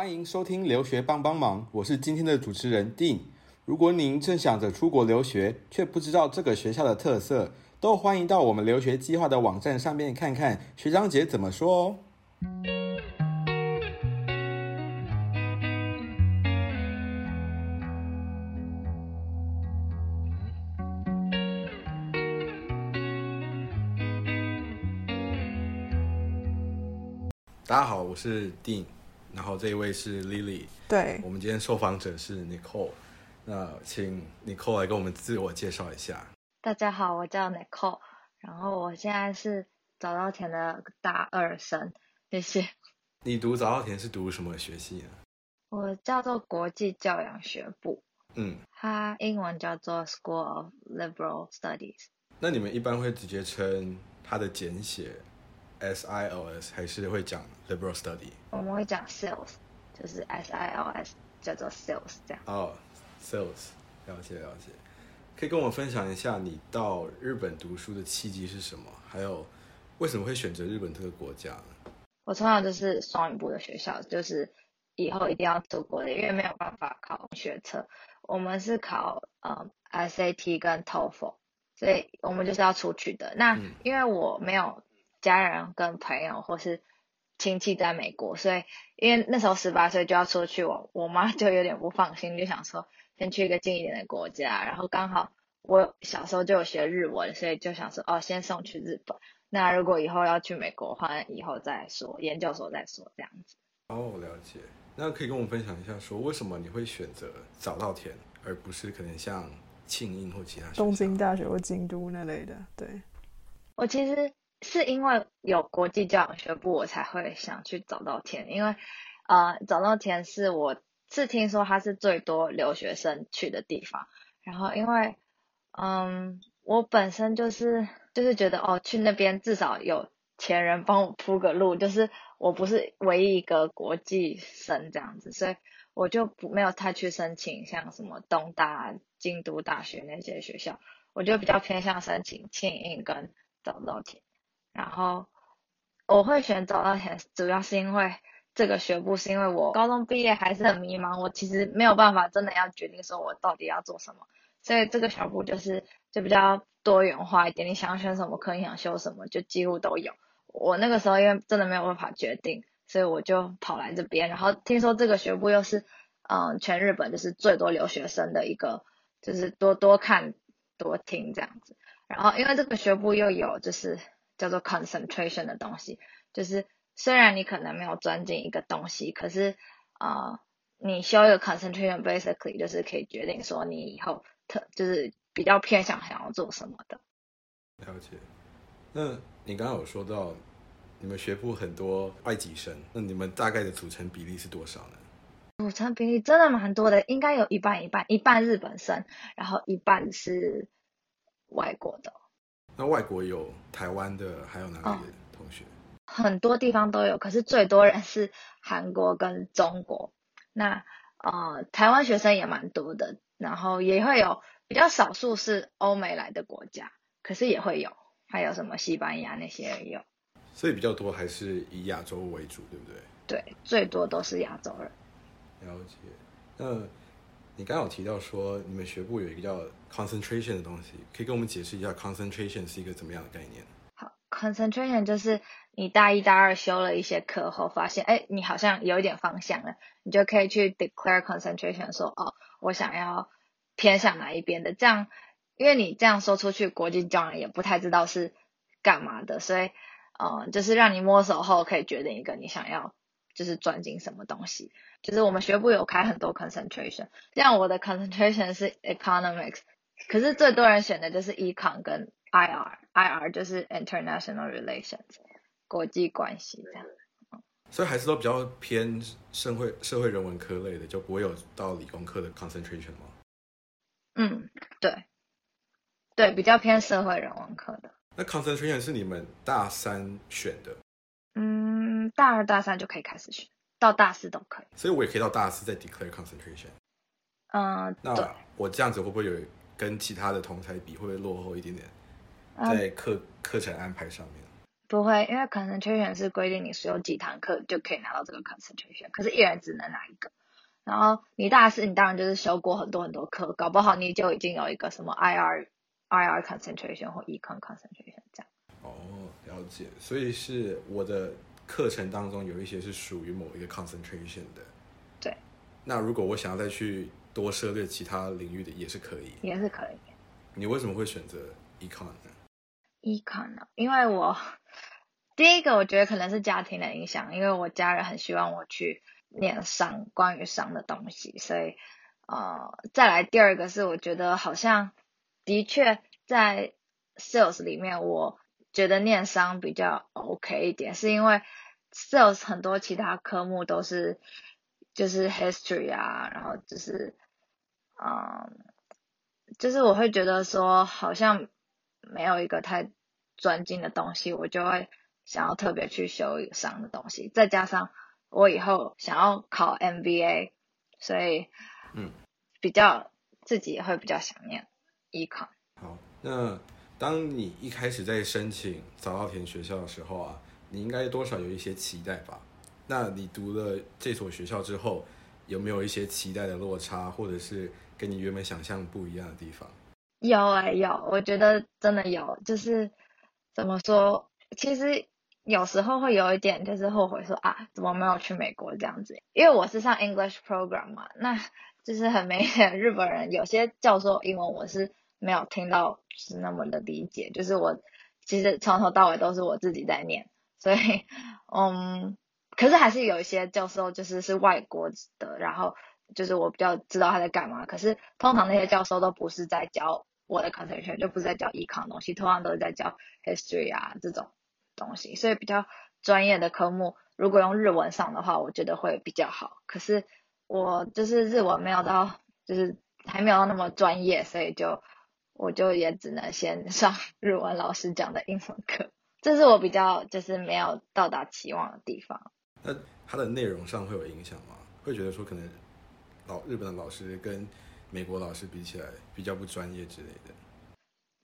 欢迎收听留学帮帮忙，我是今天的主持人 Dean。如果您正想着出国留学，却不知道这个学校的特色，都欢迎到我们留学计划的网站上面看看学长姐怎么说哦。大家好，我是 Dean，然后这一位是 Lily。对，我们今天受访者是 Nicole，那请 Nicole 来跟我们自我介绍一下。大家好，我叫 Nicole，然后我现在是早稻田的大二生，谢谢。你读早稻田是读什么学系呢？我叫做国际教养学部，嗯，它英文叫做 School of Liberal Studies。那你们一般会直接称它的简写 SILS，还是会讲 Liberal Study？我们会讲 Sales，就是 SILS 叫做 Sales 这样。哦，Sales，了解了解。可以跟我分享一下你到日本读书的契机是什么？还有为什么会选择日本这个国家呢？我从小就是双语部的学校，就是以后一定要出国的，因为没有办法考学测。我们是考呃 SAT 跟 TOEFL，所以我们就是要出去的。那嗯因为我没有家人跟朋友或是亲戚在美国，所以因为那时候十八岁就要出去，我我妈就有点不放心，就想说先去一个近一点的国家。然后刚好我小时候就有学日文，所以就想说哦，先送去日本。那如果以后要去美国的话，以后再说，研究所再说这样子。哦，了解。那可以跟我们分享一下，说为什么你会选择早稻田，而不是可能像庆应或其他东京大学或京都那类的，对，我其实是因为有国际教养学部，我才会想去早稻田，因为呃，早稻田是我是听说它是最多留学生去的地方，然后因为嗯，我本身就是就是觉得哦，去那边至少有前人帮我铺个路，就是我不是唯一一个国际生这样子，所以我就不没有太去申请像什么东大、京都大学那些学校，我就比较偏向申请庆应跟早稻田。然后我会选早稻田，主要是因为这个学部是因为我高中毕业还是很迷茫，我其实没有办法真的要决定说我到底要做什么，所以这个小部就是就比较多元化一点，你想选什么科，你想修什么，就几乎都有。我那个时候因为真的没有办法决定，所以我就跑来这边，然后听说这个学部又是嗯全日本就是最多留学生的一个，就是多多看多听这样子。然后因为这个学部又有就是叫做 concentration 的东西，就是虽然你可能没有钻进一个东西，可是呃你修一个 concentration basically 就是可以决定说你以后特就是比较偏向想要做什么的。了解。那你刚刚有说到你们学部很多外籍生，那你们大概的组成比例是多少呢？组成比例真的蛮多的，应该有一半一半，一半日本生，然后一半是外国的，那外国有台湾的，还有哪里哦的同学？很多地方都有，可是最多人是韩国跟中国。那呃，台湾学生也蛮多的，然后也会有比较少数是欧美来的国家，可是也会有，还有什么西班牙那些也有，所以比较多还是以亚洲为主，对不对？对，最多都是亚洲人。了解。那你刚有提到说你们学部有一个叫 concentration 的东西，可以跟我们解释一下 concentration 是一个怎么样的概念？好，concentration 就是你大一、大二修了一些课后，发现哎，你好像有一点方向了，你就可以去 declare concentration，说哦，我想要偏向哪一边的。这样，因为你这样说出去，国际教养也不太知道是干嘛的，所以嗯，就是让你摸索后可以决定一个你想要就是专精什么东西。就是我们学部有开很多 concentration，像我的 concentration 是 economics，可是最多人选的就是 econ 跟 IR，IR 就是 international relations 国际关系这样。所以还是都比较偏社会社会人文科类的，就不会有到理工科的 concentration 吗？嗯，对，对，比较偏社会人文科的。那 concentration 是你们大三选的，嗯，大二大三就可以开始学，到大四都可以。所以我也可以到大四再 declare concentration。嗯，对，那我这样子会不会有跟其他的同才比，会不会落后一点点嗯在课课程安排上面？不会，因为 concentration 是规定你所有几堂课就可以拿到这个 concentration，可是一人只能拿一个。然后你大四，你当然就是修过很多很多课，搞不好你就已经有一个什么 IR IR concentration 或 econ concentration 这样。哦，了解。所以是我的课程当中有一些是属于某一个 concentration 的。对。那如果我想要再去多涉猎其他领域的，也是可以。也是可以。你为什么会选择 econ 呢？econ 呢？因为我 第一个我觉得可能是家庭的影响，因为我家人很希望我去。念商关于商的东西，所以呃，再来第二个是我觉得好像的确在 sales 里面，我觉得念商比较 OK 一点，是因为 sales 很多其他科目都是就是 history 啊，然后就是嗯，就是我会觉得说好像没有一个太专精的东西，我就会想要特别去修一个商的东西，再加上。我以后想要考 MBA，所以嗯，比较自己也会比较想念 econ。好，那当你一开始在申请早稻田学校的时候啊，你应该多少有一些期待吧？那你读了这所学校之后，有没有一些期待的落差，或者是跟你原本想象不一样的地方？有哎有，我觉得真的有，就是怎么说，其实。有时候会有一点就是后悔说啊，怎么没有去美国这样子？因为我是上 English program 嘛，那就是很明显日本人有些教授英文我是没有听到是那么的理解，就是我其实从头到尾都是我自己在念，所以嗯，可是还是有一些教授就是是外国的，然后就是我比较知道他在干嘛。可是通常那些教授都不是在教我的 c o n t e n t i o n 就不是在教 econ 东西，通常都是在教 history 啊这种。东西，所以比较专业的科目，如果用日文上的话，我觉得会比较好。可是我就是日文没有到，就是还没有到那么专业，所以就我就也只能先上日文老师讲的英文课。这是我比较就是没有到达期望的地方。那它的内容上会有影响吗？会觉得说可能老日本的老师跟美国老师比起来比较不专业之类的？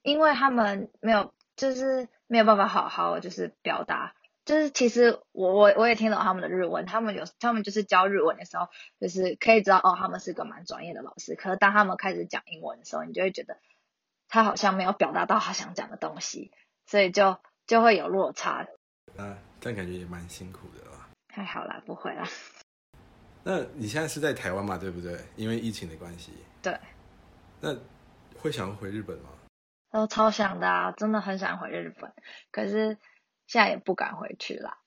因为他们没有。就是没有办法好好就是表达，就是其实我我我也听懂他们的日文，他们有他们就是教日文的时候，就是可以知道哦，他们是个蛮专业的老师。可是当他们开始讲英文的时候，你就会觉得他好像没有表达到他想讲的东西，所以就就会有落差。啊，但感觉也蛮辛苦的啦。太好了，不会啦。那你现在是在台湾嘛？对不对？因为疫情的关系。对。那会想要回日本吗？都超想的啊，真的很想回日本，可是现在也不敢回去啦。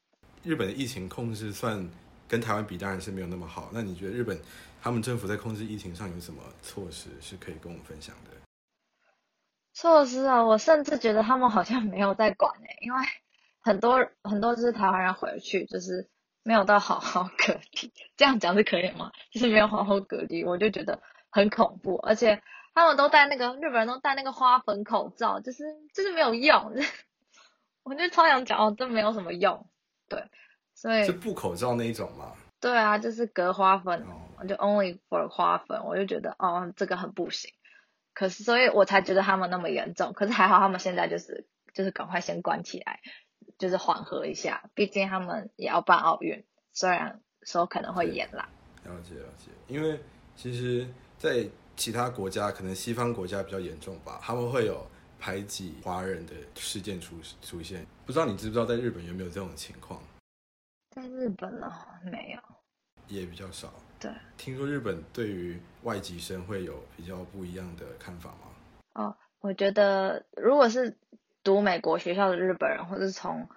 日本的疫情控制算跟台湾比，当然是没有那么好。那你觉得日本他们政府在控制疫情上有什么措施是可以跟我们分享的？措施啊，我甚至觉得他们好像没有在管诶，因为很多很多就是台湾人回去，就是没有到好好隔离。这样讲是可以吗？就是没有好好隔离，我就觉得很恐怖，而且。他们都戴那个，日本人都戴那个花粉口罩，就是就是没有用，我就超想讲哦，这没有什么用，对，所以是布口罩那一种吗？对啊，就是隔花粉，就 only for 花粉，我就觉得哦，这个很不行，可是所以我才觉得他们那么严重，可是还好他们现在就是就是赶快先关起来，就是缓和一下，毕竟他们也要办奥运，虽然说可能会延啦。了解了解，因为其实，在其他国家可能西方国家比较严重吧，他们会有排挤华人的事件出出现。不知道你知不知道，在日本有没有这种情况？在日本呢，没有，也比较少。对，听说日本对于外籍生会有比较不一样的看法吗？哦，我觉得如果是读美国学校的日本人，或者是从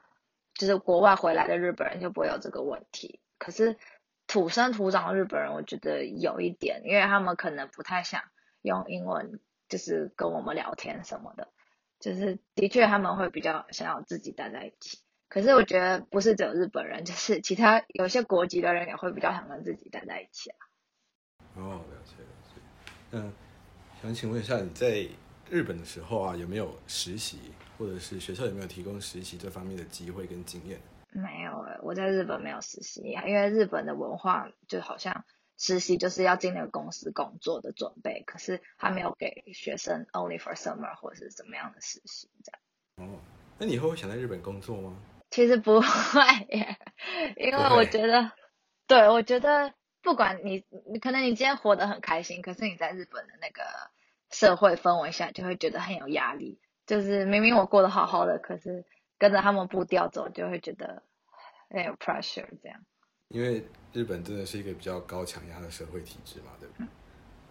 就是国外回来的日本人，就不会有这个问题。可是。土生土长的日本人，我觉得有一点，因为他们可能不太想用英文，就是跟我们聊天什么的，就是的确他们会比较想要自己待在一起。可是我觉得不是只有日本人，就是其他有些国籍的人也会比较想跟自己待在一起啊。哦，了解了解。嗯，想请问一下，你在日本的时候啊，有没有实习，或者是学校有没有提供实习这方面的机会跟经验？没有诶，我在日本没有实习，因为日本的文化就好像实习就是要进那个公司工作的准备，可是他没有给学生 only for summer 或者是怎么样的实习这样。哦，那你以后会想在日本工作吗？其实不会耶，因为我觉得，对我觉得不管你，你可能你今天活得很开心，可是你在日本的那个社会氛围下，就会觉得很有压力。就是明明我过得好好的，可是跟着他们步调走，就会觉得很有 pressure 这样。因为日本真的是一个比较高强压的社会体制嘛，对不对？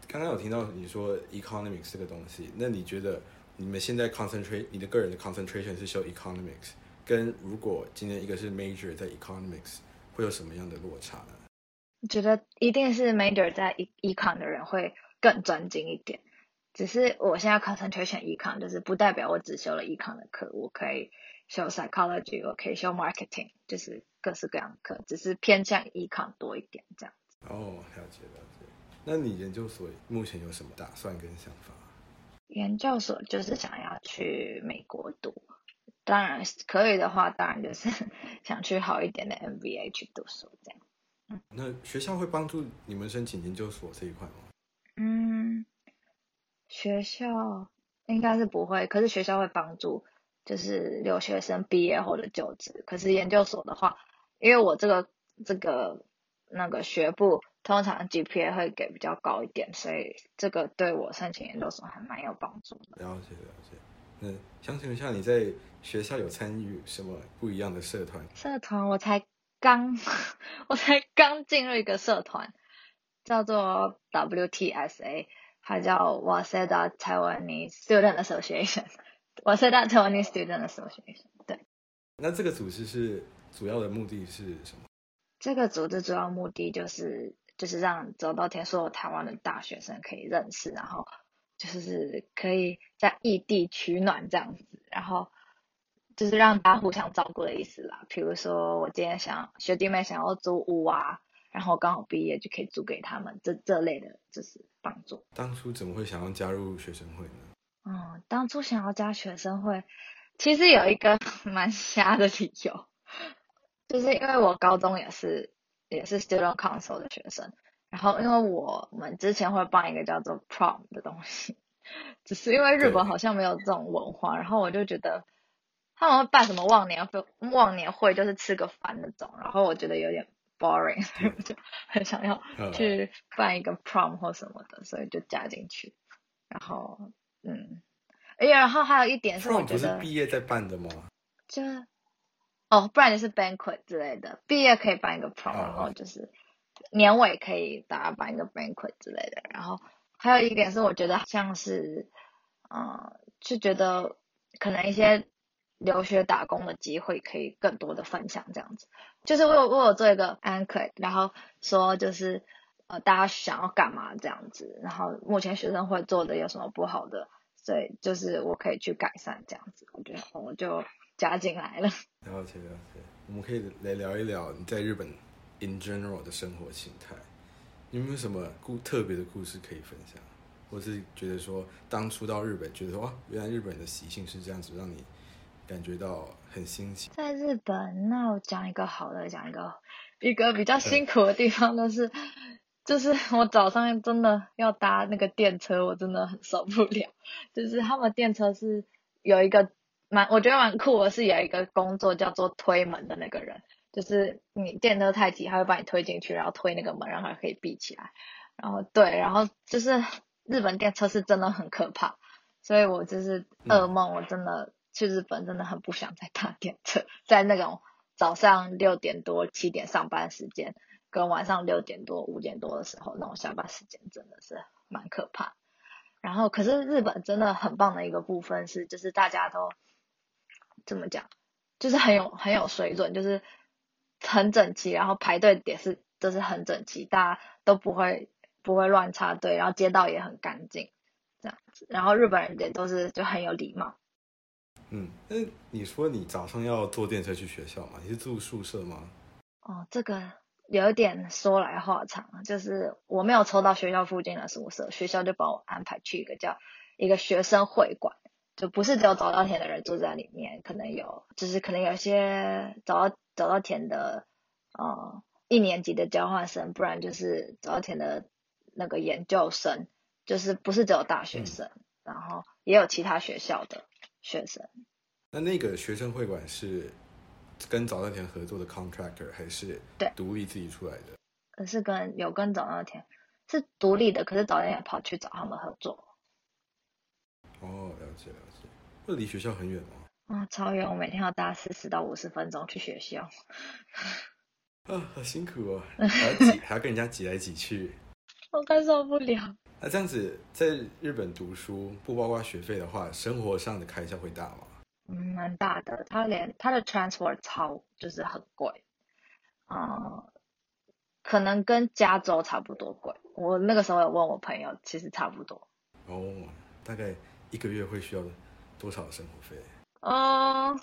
刚刚有听到你说 economics 这个东西，那你觉得你们现在 concentrate 你的个人的 concentration 是修 economics，跟如果今天一个是 major 在 economics，会有什么样的落差呢？我觉得一定是 major 在 e econ 的人会更专精一点。只是我现在 concentration econ，就是不代表我只修了 econ 的课，我可以修 psychology，我可以修 marketing，就是各式各样的课，只是偏向 econ 多一点这样子。哦，了解了解。那你研究所目前有什么打算跟想法？研究所就是想要去美国读，当然可以的话，当然就是 想去好一点的 MBA 去读书这样。那学校会帮助你们申请研究所这一块吗？嗯，学校应该是不会，可是学校会帮助，就是留学生毕业后的就职。可是研究所的话，因为我这个这个那个学部通常 GPA 会给比较高一点，所以这个对我申请研究所还蛮有帮助的。了解了解。那想请问一下，你在学校有参与什么不一样的社团？社团我才刚，我才刚进入一个社团，叫做 WTSA，它叫 Waseda Taiwanese Student Association。Waseda Taiwanese Student Association，对。那这个组织是主要的目的是什么？这个组织主要目的就是就是让走到田所有台湾的大学生可以认识，然后就是可以在异地取暖这样子，然后就是让大家互相照顾的意思啦。比如说我今天想学弟妹想要租屋啊，然后刚好毕业就可以租给他们，这这类的就是帮助。当初怎么会想要加入学生会呢？嗯，当初想要加学生会，其实有一个 蛮瞎的理由，就是因为我高中也是也是 student council 的学生，然后因为我们之前会办一个叫做 prom 的东西，只是因为日本好像没有这种文化，然后我就觉得他们会办什么忘年会，忘年会就是吃个饭那种，然后我觉得有点 boring，所以我就很想要嗯去办一个 prom 或什么的，所以就加进去，然后嗯，哎呀然后还有一点是我觉得毕业在办的吗？就哦，不然就是 banquet 之类的，毕业可以办一个 prom，、哦然后就是年尾可以大家办一个 banquet 之类的。然后还有一点是，我觉得像是，嗯，就觉得可能一些留学打工的机会可以更多的分享这样子。就是为我有我做一个 anchor，然后说就是呃大家想要干嘛这样子，然后目前学生会做的有什么不好的，所以就是我可以去改善这样子。我觉得我就加进来了。了解了解，我们可以来聊一聊你在日本 in general 的生活形态，有没有什么故特别的故事可以分享？或是觉得说当初到日本，觉得说哇，原来日本人的习性是这样子，让你感觉到很新奇。在日本，那我讲一个好的，讲一个一个比较辛苦的地方，就是、就是我早上真的要搭那个电车，我真的很受不了。就是他们电车是有一个蛮，我觉得蛮酷的，是有一个工作叫做推门的那个人，就是你电车太挤，他会把你推进去，然后推那个门，让它可以闭起来。然后对，然后就是日本电车是真的很可怕，所以我就是噩梦，我真的去日本真的很不想再搭电车，在那种早上六点多七点上班时间，跟晚上六点多五点多的时候那种下班时间，真的是蛮可怕。然后，可是日本真的很棒的一个部分是，就是大家都怎么讲，就是很有很有水准，就是很整齐，然后排队也是都是很整齐，大家都不会不会乱插队，然后街道也很干净，这样子。然后日本人也都是就很有礼貌。嗯，那你说你早上要坐电车去学校吗？你是住宿舍吗？哦，这个有一点说来话长，就是我没有抽到学校附近的宿舍，学校就帮我安排去一个叫一个学生会馆，就不是只有早稻田的人住在里面，可能有就是可能有些早稻早稻田的呃一年级的交换生，不然就是早稻田的那个研究生，就是不是只有大学生，然后也有其他学校的学生。那那个学生会馆是跟早稻田合作的 contractor，还是对独立自己出来的？可是跟有跟早稻田是独立的，可是早稻田跑去找他们合作。哦，了解了解。那离学校很远吗？啊、超远！我每天要搭四十到五十分钟去学校。啊，好辛苦哦，还要挤，还要跟人家挤来挤去。我快受不了。那这样子在日本读书，不包括学费的话，生活上的开销会大吗？嗯，蛮大的。他连他的 transport 超就是很贵，嗯，可能跟加州差不多贵。我那个时候有问我朋友，其实差不多。哦，大概一个月会需要多少生活费嗯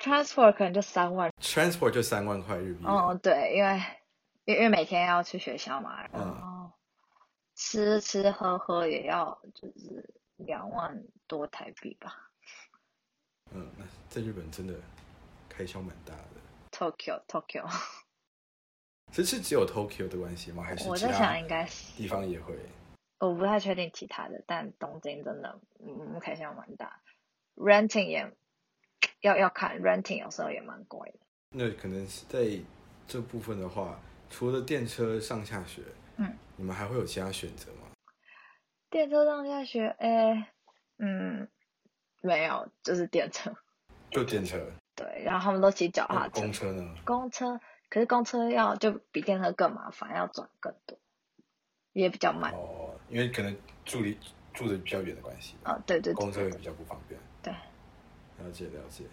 ，transport 可能就三万。？Transport 就三万块日币。哦，对，因为因为每天要去学校嘛，然嗯后吃吃喝喝也要就是两万多台币吧。嗯，那在日本真的开销蛮大的。Tokyo Tokyo，这是只有 Tokyo 的关系吗？还是我在想应该是地方也会？我不太确定其他的，但东京真的嗯开销蛮大，renting 也要要看 renting 有时候也蛮贵的。那可能是在这部分的话，除了电车上下学，嗯，你们还会有其他选择吗？电车上下学，哎，嗯，没有，就是电车。就电车，对，然后他们都骑脚踏车。公车呢？公车，可是公车要就比电车更麻烦，要转更多，也比较慢。哦，因为可能住离住的比较远的关系啊，哦，对对对对公车也比较不方便。对。了解了解。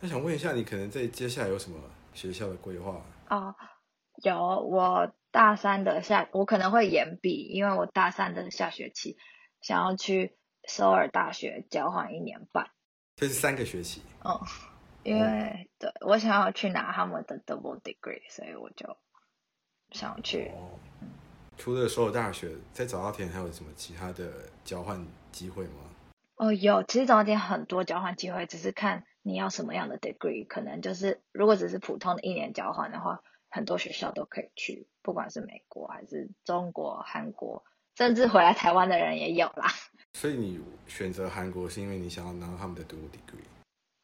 那想问一下，你可能在接下来有什么学校的规划？哦，有我大三的下，我可能会延毕，因为我大三的下学期想要去首尔大学交换一年半。这是三个学期。嗯，因为对我想要去拿他们的 double degree，所以我就想去。哦。除了首尔大学，在早稻田还有什么其他的交换机会吗？哦，有，其实早稻田很多交换机会，只是看你要什么样的 degree。可能就是如果只是普通的一年交换的话，很多学校都可以去，不管是美国还是中国、韩国，甚至回来台湾的人也有啦。所以你选择韩国是因为你想要拿到他们的 double degree。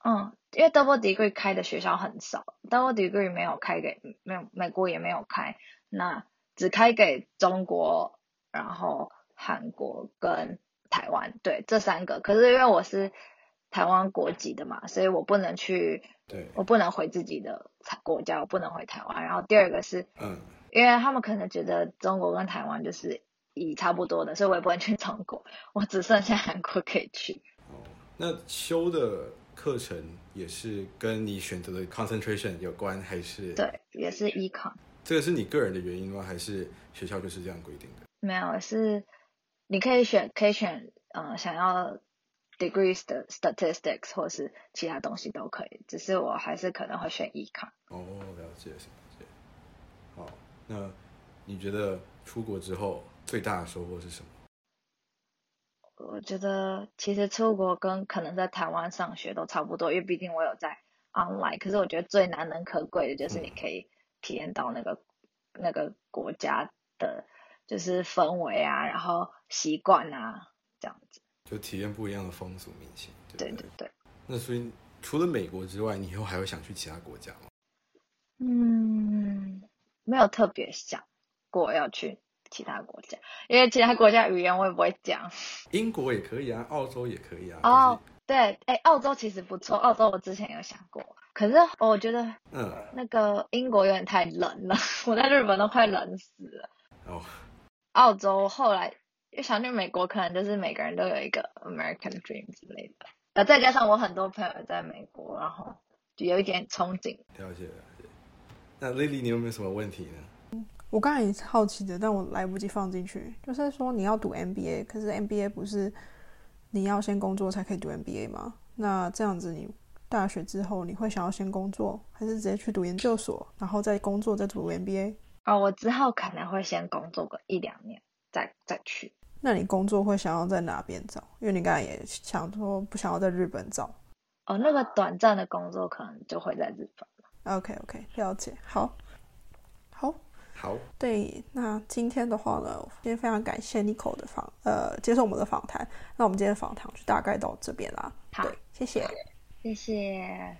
嗯，因为 double degree 开的学校很少，double degree 没有开给没有美国也没有开，那只开给中国，然后韩国跟台湾，对这三个。可是因为我是台湾国籍的嘛，所以我不能去，对，我不能回自己的国家，我不能回台湾。然后第二个是嗯，因为他们可能觉得中国跟台湾就是以差不多的，所以我也不能去中国，我只剩下韩国可以去。哦，那修的课程也是跟你选择的 concentration 有关，还是？对，也是 econ。这个是你个人的原因吗？还是学校就是这样规定的？没有，是你可以选，可以选，呃，想要 degrees 的 statistics 或是其他东西都可以，只是我还是可能会选 econ。哦，了解了解。好，那你觉得出国之后最大的收获是什么？我觉得其实出国跟可能在台湾上学都差不多，因为毕竟我有在 online。可是我觉得最难能可贵的就是你可以体验到那个、那个国家的，就是氛围啊，然后习惯啊，这样子。就体验不一样的风俗民情，对不对？对。那所以除了美国之外，你以后还会想去其他国家吗？嗯，没有特别想过要去其他国家，因为其他国家语言我也不会讲。英国也可以啊，澳洲也可以啊。哦，对，哎，澳洲其实不错，澳洲我之前有想过，可是我觉得，嗯，那个英国有点太冷了，我在日本都快冷死了。哦，澳洲后来又想去美国，可能就是每个人都有一个 American Dream 之类的，呃，再加上我很多朋友在美国，然后就有一点憧憬。了解了解。那 Lily，你有没有什么问题呢？我刚才也是好奇的，但我来不及放进去。就是说你要读 MBA，可是 MBA 不是你要先工作才可以读 MBA 吗？那这样子你大学之后你会想要先工作，还是直接去读研究所，然后再工作再读 MBA？哦，我之后可能会先工作个一两年，再再去。那你工作会想要在哪边找？因为你刚才也想说不想要在日本找。哦，那个短暂的工作可能就会在日本。OK OK，了解。好，好，好，对。那今天的话呢，今天非常感谢 Nico 的访，呃，接受我们的访谈。那我们今天的访谈就大概到这边啦。好对，谢谢。谢谢。